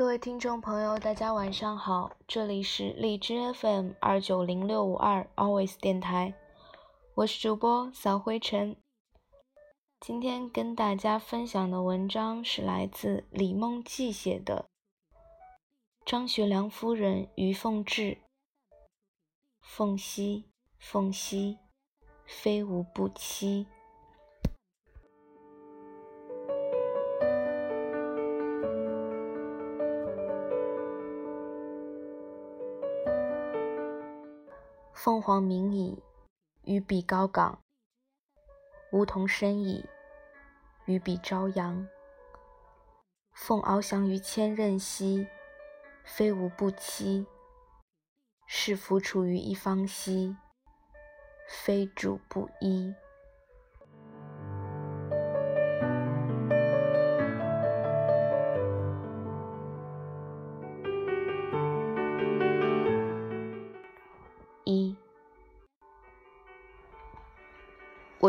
各位听众朋友，大家晚上好，这里是荔枝 FM 二九零六五二 Always 电台，我是主播扫灰尘。今天跟大家分享的文章是来自李梦季写的《张学良夫人于凤至》，凤兮凤兮，非吾不妻。凤凰鸣矣，于彼高岗；梧桐生矣，于彼朝阳。凤翱翔于千仞兮，非吾不栖；侍伏处于一方兮，非主不依。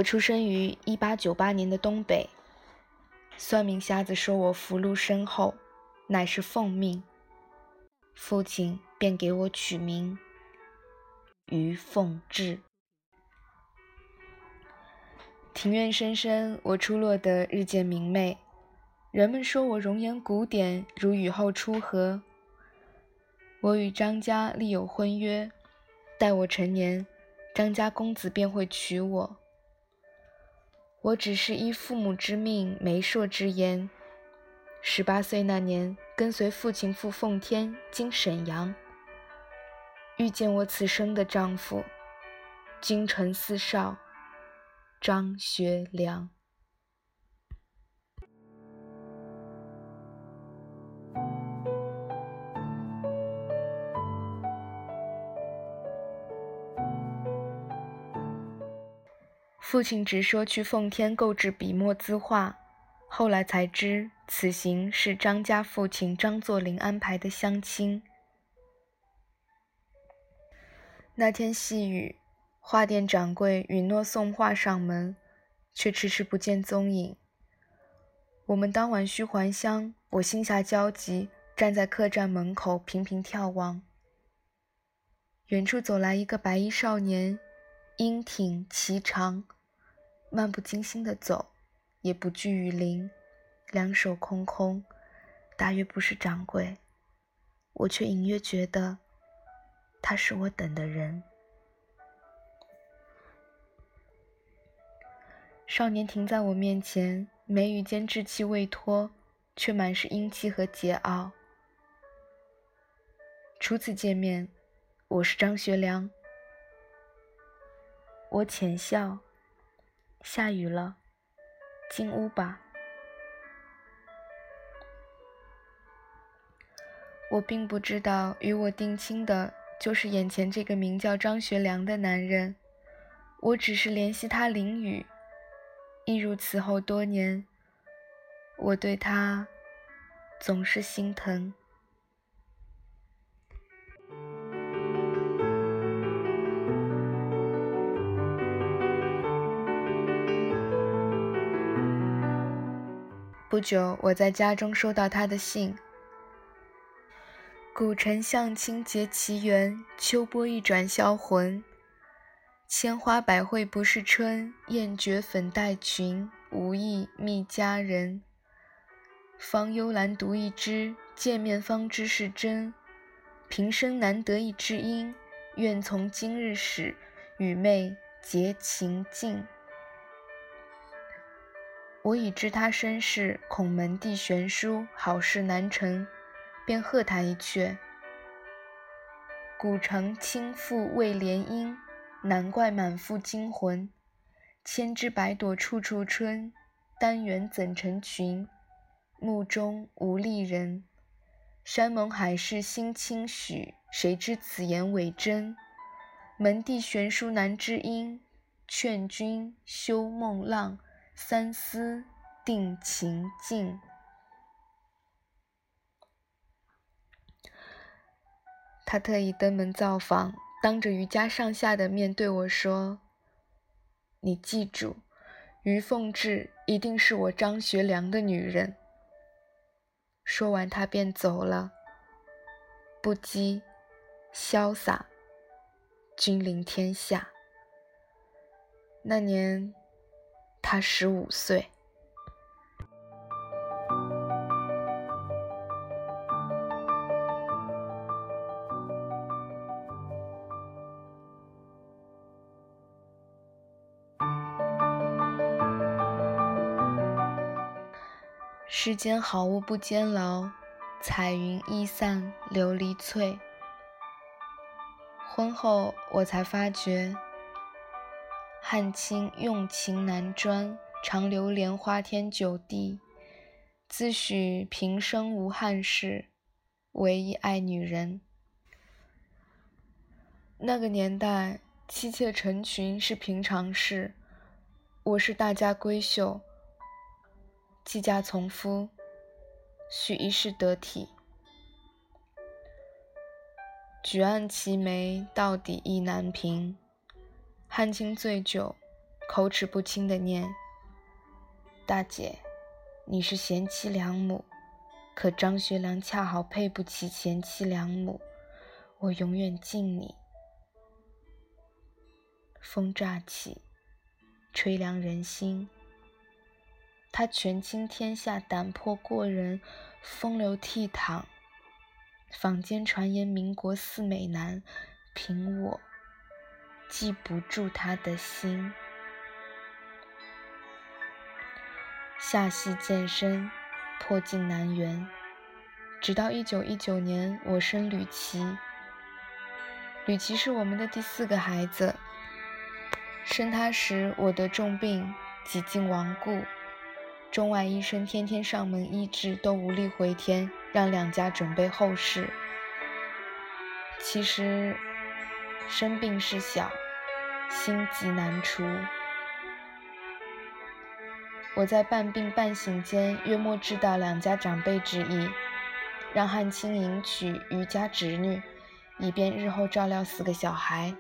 我出生于一八九八年的东北。算命瞎子说我福禄深厚，乃是奉命。父亲便给我取名于凤至。庭院深深，我出落得日渐明媚。人们说我容颜古典，如雨后初荷。我与张家立有婚约，待我成年，张家公子便会娶我。我只是依父母之命、媒妁之言，十八岁那年，跟随父亲赴奉天经沈阳，遇见我此生的丈夫，京城四少张学良。父亲只说去奉天购置笔墨字画，后来才知此行是张家父亲张作霖安排的相亲。那天细雨，画店掌柜允诺送画上门，却迟迟不见踪影。我们当晚需还乡，我心下焦急，站在客栈门口频频眺望。远处走来一个白衣少年，英挺颀长。漫不经心地走，也不惧雨淋，两手空空，大约不是掌柜。我却隐约觉得，他是我等的人。少年停在我面前，眉宇间稚气未脱，却满是英气和桀骜。初次见面，我是张学良。我浅笑。下雨了，进屋吧。我并不知道与我定亲的就是眼前这个名叫张学良的男人，我只是怜惜他淋雨。一如此后多年，我对他总是心疼。不久，我在家中收到他的信：“古城相亲结奇缘，秋波一转销魂。千花百卉不是春，艳绝粉黛裙，无意觅佳人。芳幽兰独一枝，见面方知是真。平生难得一知音，愿从今日始，与妹结情境。”我已知他身世，恐门第悬殊，好事难成，便贺他一阙。古城倾覆未联姻，难怪满腹惊魂。千枝百朵处处春，单缘怎成群？目中无丽人。山盟海誓心轻许，谁知此言伪真？门第悬殊难知音，劝君休梦浪。三思定情境。他特意登门造访，当着余家上下的面对我说：“你记住，于凤至一定是我张学良的女人。”说完，他便走了。不羁、潇洒，君临天下。那年，他十五岁。世间好物不坚牢，彩云易散琉璃脆。婚后我才发觉，汉卿用情难专，常流连花天酒地，自诩平生无憾事，唯一爱女人。那个年代，妻妾成群是平常事，我是大家闺秀。弃家从夫，许一世得体。举案齐眉，到底意难平。汉卿醉酒，口齿不清的念：“大姐，你是贤妻良母，可张学良恰好配不起贤妻良母，我永远敬你。”风乍起，吹凉人心。他权倾天下，胆魄过人，风流倜傥。坊间传言民国四美男，凭我记不住他的心。下戏渐深，破镜难圆。直到一九一九年，我生吕琦。吕琦是我们的第四个孩子。生他时，我得重病，几近亡故。中外医生天天上门医治，都无力回天，让两家准备后事。其实生病是小，心急难除。我在半病半醒间，约莫知道两家长辈之意，让汉卿迎娶余家侄女，以便日后照料四个小孩。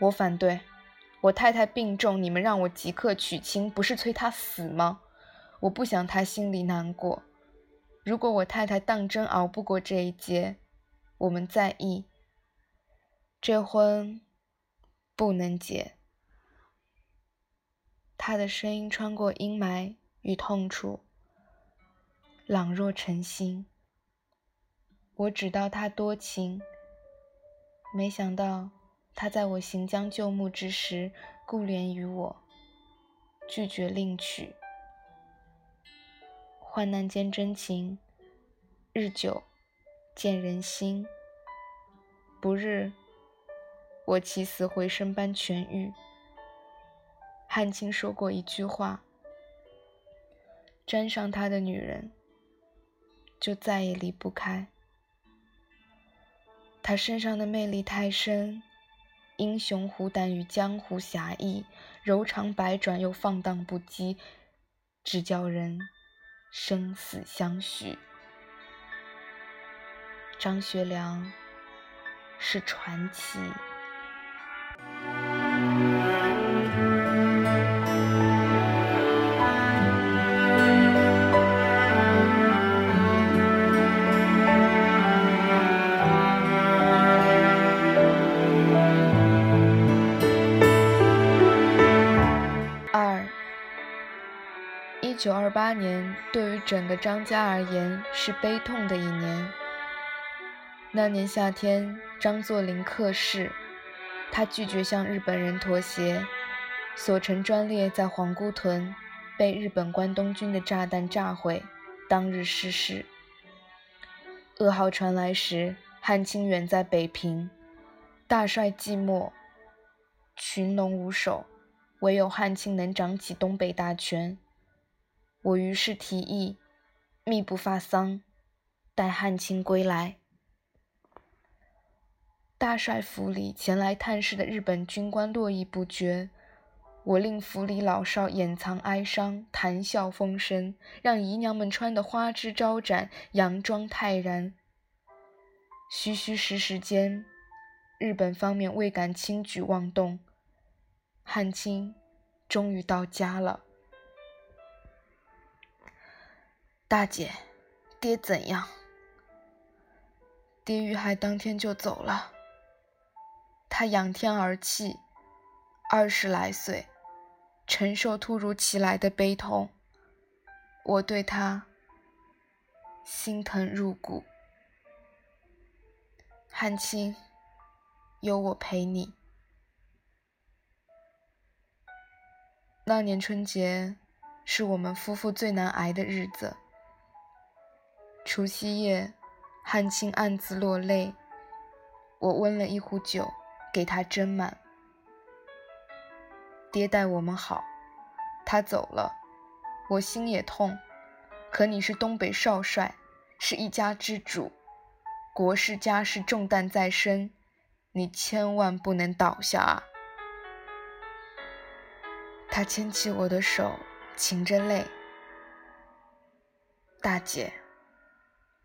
我反对。我太太病重，你们让我即刻娶亲，不是催她死吗？我不想她心里难过。如果我太太当真熬不过这一劫，我们再议。这婚不能结。他的声音穿过阴霾与痛楚，朗若晨星。我只道他多情，没想到。他在我行将就木之时，顾怜于我，拒绝另娶。患难见真情，日久见人心。不日，我起死回生般痊愈。汉卿说过一句话：沾上他的女人，就再也离不开。他身上的魅力太深。英雄虎胆与江湖侠义，柔肠百转又放荡不羁，只叫人生死相许。张学良是传奇。一九二八年对于整个张家而言是悲痛的一年。那年夏天，张作霖客逝，他拒绝向日本人妥协，所乘专列在皇姑屯被日本关东军的炸弹炸毁，当日逝世。噩耗传来时，汉卿远在北平，大帅寂寞，群龙无首，唯有汉卿能掌起东北大权。我于是提议，密不发丧，待汉卿归来。大帅府里前来探视的日本军官络绎不绝，我令府里老少掩藏哀伤，谈笑风生，让姨娘们穿得花枝招展，佯装泰然。虚虚实实间，日本方面未敢轻举妄动，汉卿终于到家了。大姐，爹怎样？爹遇害当天就走了。他仰天而泣，二十来岁，承受突如其来的悲痛，我对他心疼入骨。汉卿，有我陪你。那年春节是我们夫妇最难挨的日子。除夕夜，汉卿暗自落泪，我温了一壶酒给他斟满。爹待我们好，他走了，我心也痛。可你是东北少帅，是一家之主。国事家事重担在身，你千万不能倒下啊！他牵起我的手，噙着泪。大姐，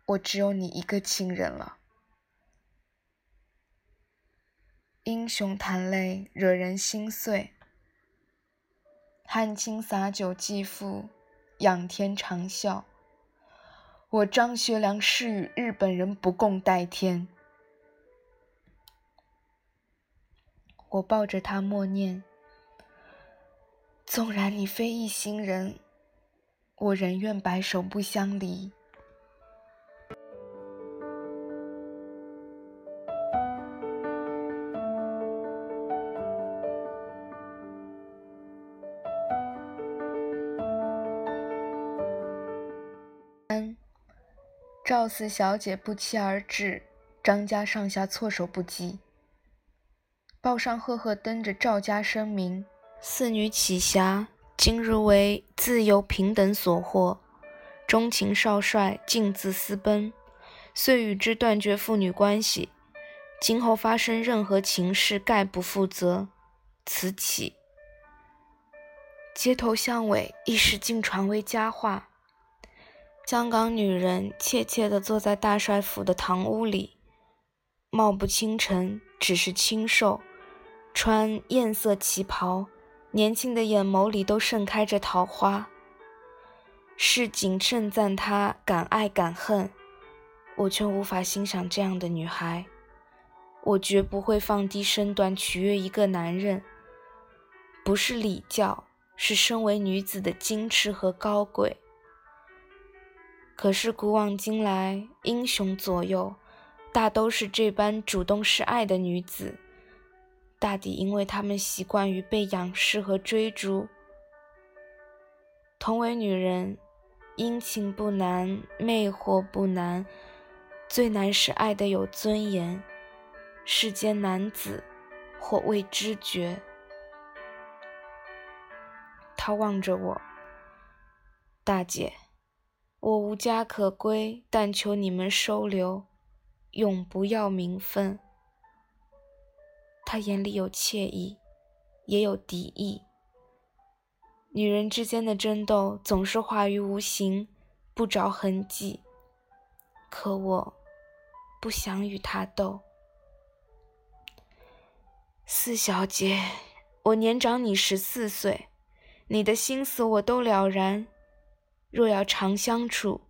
我只有你一个亲人了。英雄谈泪，惹人心碎。汉卿洒酒祭父，仰天长啸。我张学良誓与日本人不共戴天。我抱着他默念：纵然你非一心人，我仍愿白首不相离。赵四小姐不期而至，张家上下措手不及。报上赫赫登着赵家声明：四女启霞，今日为自由平等所获，钟情少帅，径自私奔，遂与之断绝父女关系。今后发生任何情事，概不负责。此起。街头巷尾，一时竟传为佳话。香港女人怯怯地坐在大帅府的堂屋里，貌不倾城，只是清瘦，穿艳色旗袍，年轻的眼眸里都盛开着桃花。市井盛赞她敢爱敢恨，我却无法欣赏这样的女孩。我绝不会放低身段取悦一个男人，不是礼教，是身为女子的矜持和高贵。可是古往今来，英雄左右大都是这般主动示爱的女子，大抵因为她们习惯于被仰视和追逐。同为女人，殷勤不难，魅惑不难，最难是爱得有尊严。世间男子或未知觉。他望着我，大姐。我无家可归，但求你们收留，永不要名分。他眼里有惬意，也有敌意。女人之间的争斗总是化于无形，不着痕迹。可我不想与他斗。四小姐，我年长你十四岁，你的心思我都了然。若要常相处，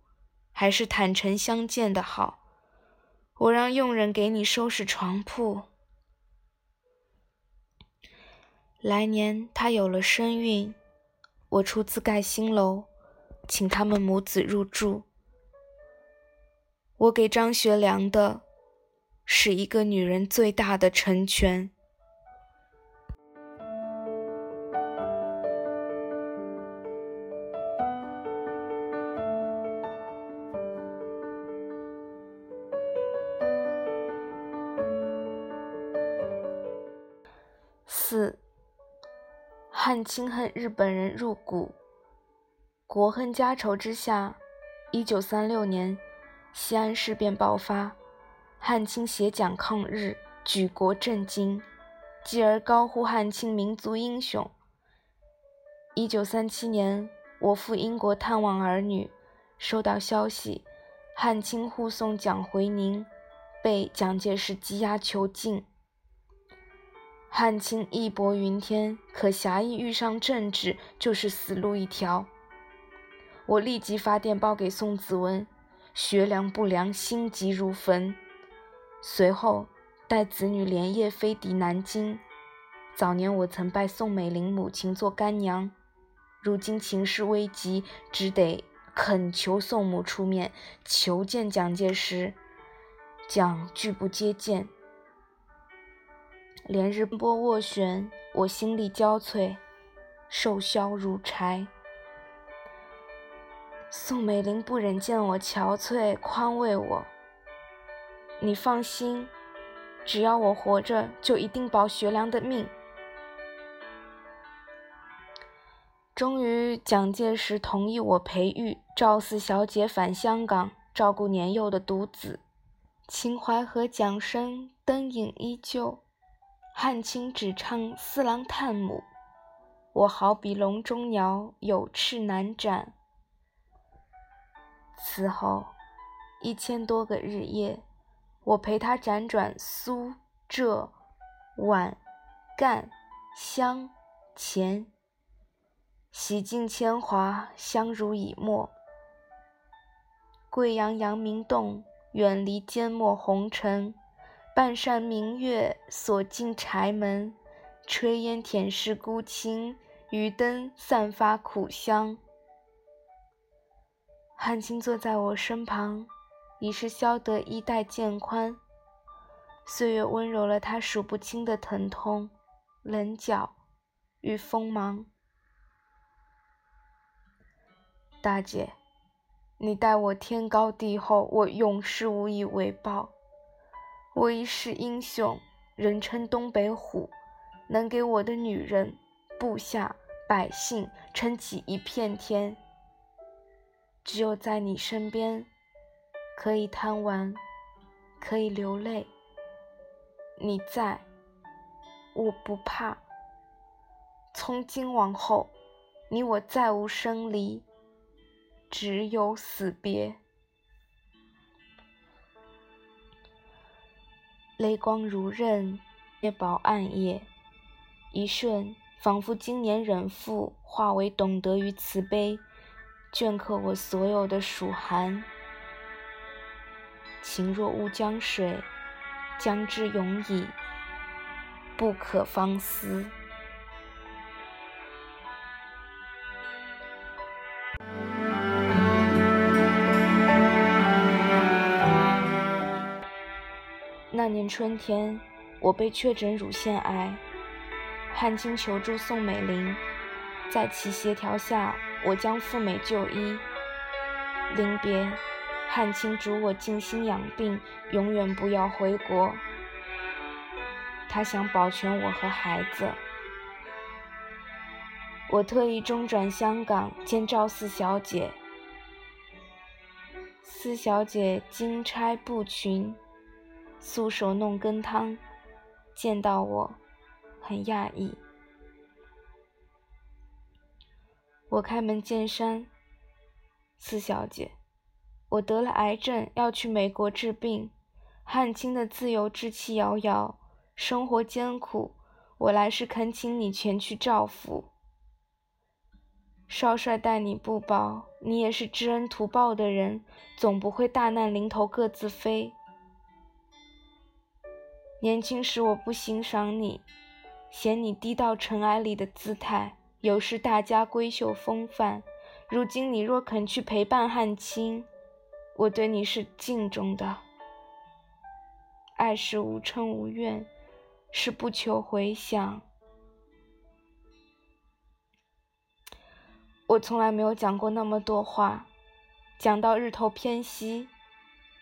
还是坦诚相见的好。我让佣人给你收拾床铺。来年他有了身孕，我出资盖新楼，请他们母子入住。我给张学良的，是一个女人最大的成全。汉卿恨日本人入骨，国恨家仇之下，一九三六年，西安事变爆发，汉卿携蒋抗日，举国震惊，继而高呼汉卿民族英雄。一九三七年，我赴英国探望儿女，收到消息，汉卿护送蒋回宁，被蒋介石羁押囚禁。汉卿义薄云天，可侠义遇上政治就是死路一条。我立即发电报给宋子文，学良不良，心急如焚。随后带子女连夜飞抵南京。早年我曾拜宋美龄母亲做干娘，如今情势危急，只得恳求宋母出面求见蒋介石。蒋拒不接见，连日波斡旋，我心力交瘁，瘦削如柴。宋美龄不忍见我憔悴，宽慰我：“你放心，只要我活着，就一定保学良的命。”终于，蒋介石同意我培育赵四小姐返香港，照顾年幼的独子。秦淮河桨声灯影依旧，汉卿只唱四郎探母，我好比笼中鸟，有翅难展。此后一千多个日夜，我陪他辗转苏浙皖赣湘黔，洗尽铅华，相濡以沫。贵阳阳明洞，远离缄默红尘，半扇明月锁进柴门，炊烟舔舐孤清，渔灯散发苦香。汉卿坐在我身旁，已是消得衣带渐宽。岁月温柔了他数不清的疼痛、棱角与锋芒。大姐，你待我天高地厚，我永世无以为报。我一世英雄，人称东北虎，能给我的女人、部下、百姓撑起一片天。只有在你身边，可以贪玩，可以流泪。你在，我不怕。从今往后，你我再无生离，只有死别。泪光如刃，夜薄暗夜，一瞬，仿佛经年忍负化为懂得与慈悲。镌刻我所有的暑寒，情若乌江水，将之永矣，不可方思。春天，我被确诊乳腺癌，汉卿求助宋美龄，在其协调下。我将赴美就医，临别，汉卿嘱我静心养病，永远不要回国。他想保全我和孩子。我特意中转香港见赵四小姐。四小姐金钗布裙，素手弄羹汤，见到我，很讶异。我开门见山，四小姐，我得了癌症，要去美国治病。汉卿的自由之气遥遥，生活艰苦，我来是恳请你前去照拂。少帅待你不薄，你也是知恩图报的人，总不会大难临头各自飞。年轻时我不欣赏你，嫌你低到尘埃里的姿态。有失大家闺秀风范。如今你若肯去陪伴汉卿，我对你是敬重的。爱是无嗔无怨，是不求回响。我从来没有讲过那么多话，讲到日头偏西，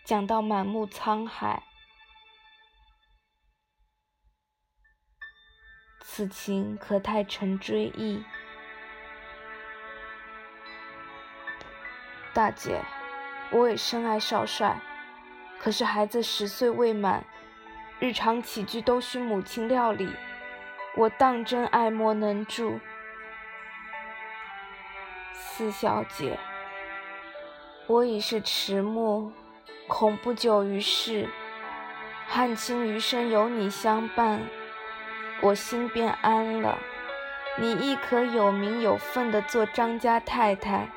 讲到满目沧海。此情可太沉追忆，大姐，我也深爱少帅，可是孩子十岁未满，日常起居都需母亲料理，我当真爱莫能助。四小姐，我已是迟暮，恐不久于世，汉卿余生有你相伴。我心便安了，你亦可有名有份的做张家太太。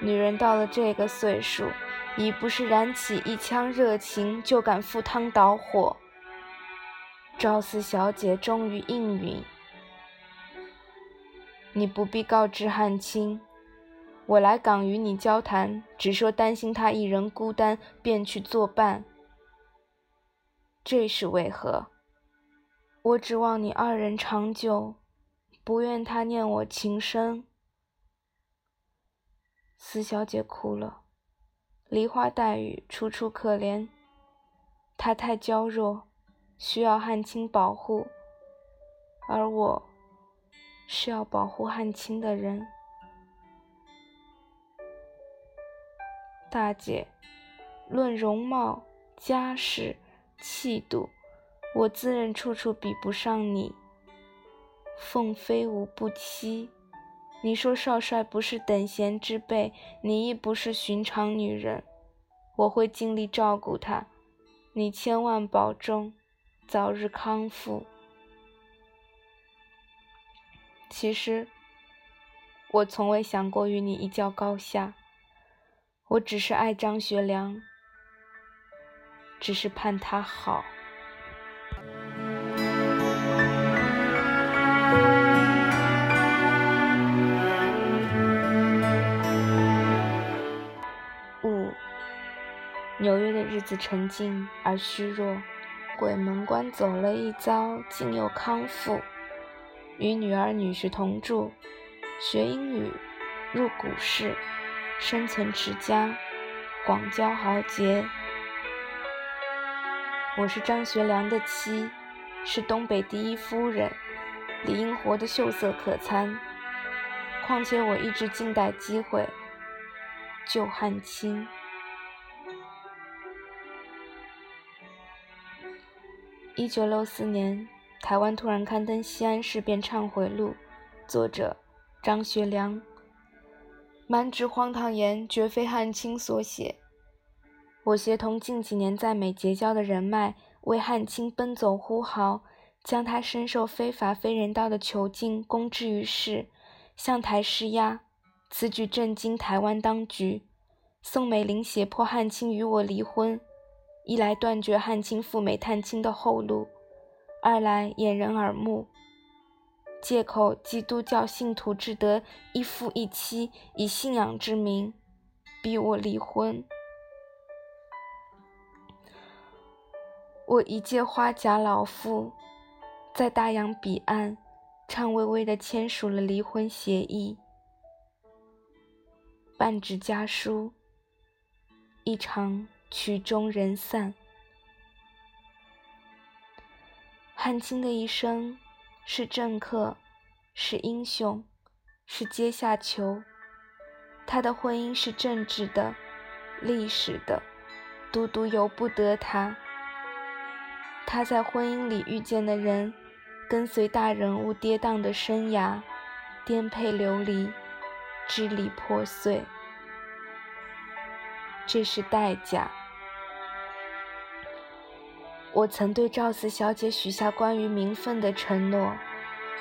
女人到了这个岁数，已不是燃起一腔热情就敢赴汤蹈火。赵四小姐终于应允，你不必告知汉卿，我来港与你交谈，只说担心他一人孤单，便去作伴。这是为何？我指望你二人长久，不愿他念我情深。四小姐哭了，梨花带雨，楚楚可怜。她太娇弱，需要汉卿保护，而我是要保护汉卿的人。大姐，论容貌、家世、气度，我自认处处比不上你。凤飞无不妻。你说少帅不是等闲之辈，你亦不是寻常女人，我会尽力照顾他，你千万保重，早日康复。其实，我从未想过与你一较高下，我只是爱张学良，只是盼他好。纽约的日子沉静而虚弱，鬼门关走了一遭，竟又康复。与女儿女婿同住，学英语，入股市，生存持家，广交豪杰。我是张学良的妻，是东北第一夫人，理应活得秀色可餐。况且我一直静待机会救汉卿。一九六四年，台湾突然刊登西安事变忏悔录，作者张学良。满纸荒唐言，绝非汉卿所写。我协同近几年在美结交的人脉，为汉卿奔走呼号，将他深受非法非人道的囚禁公之于世，向台施压。此举震惊台湾当局。宋美龄胁迫汉卿与我离婚。一来断绝汉卿赴美探亲的后路，二来掩人耳目，借口基督教信徒只得一夫一妻，以信仰之名逼我离婚。我一介花甲老妇，在大洋彼岸，颤巍巍地签署了离婚协议，半纸家书，一场。曲终人散。汉卿的一生是政客，是英雄，是阶下囚。他的婚姻是政治的、历史的，独独由不得他。他在婚姻里遇见的人，跟随大人物跌宕的生涯，颠沛流离，支离破碎。这是代价。我曾对赵四小姐许下关于名分的承诺，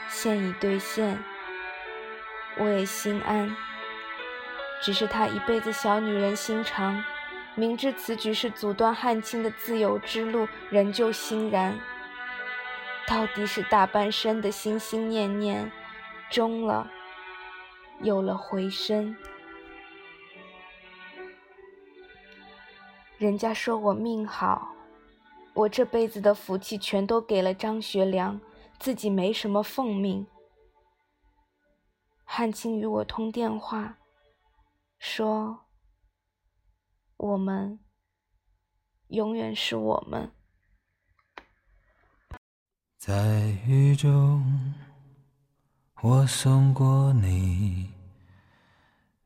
现已兑现，我也心安。只是她一辈子小女人心肠，明知此举是阻断汉卿的自由之路，仍旧欣然。到底是大半生的心心念念，终了，有了回声。人家说我命好。我这辈子的福气全都给了张学良，自己没什么奉命。汉卿与我通电话，说：“我们永远是我们。”在雨中，我送过你；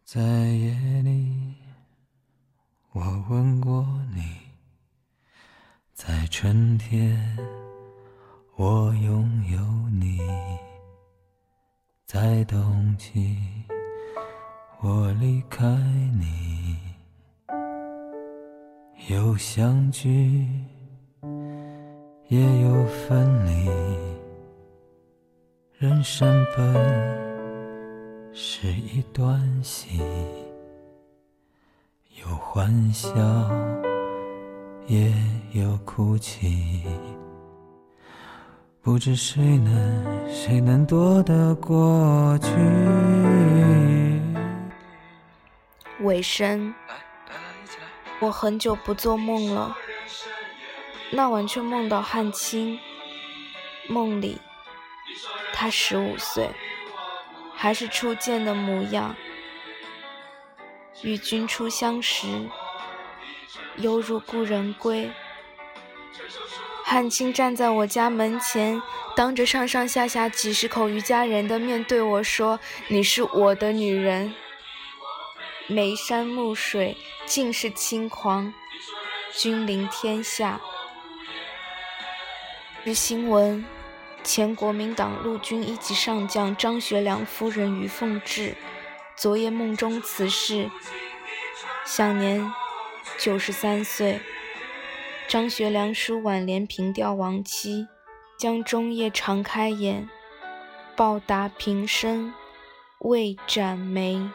在夜里，我问过你。在春天，我拥有你；在冬季，我离开你。有相聚，也有分离。人生本是一段戏，有欢笑，也有哭泣。不知谁能，谁能躲得过去？尾声，我很久不做梦了。那晚却梦到汉卿，梦里他十五岁，还是初见的模样。与君初相识，犹如故人归。汉卿站在我家门前，当着上上下下几十口余家人的面对我说：“你是我的女人。”眉山目水，尽是轻狂。君临天下。日新闻：前国民党陆军一级上将张学良夫人于凤至，昨夜梦中辞世，享年九十三岁。张学良书挽联凭吊亡妻，将终夜常开眼，报答平生未展眉。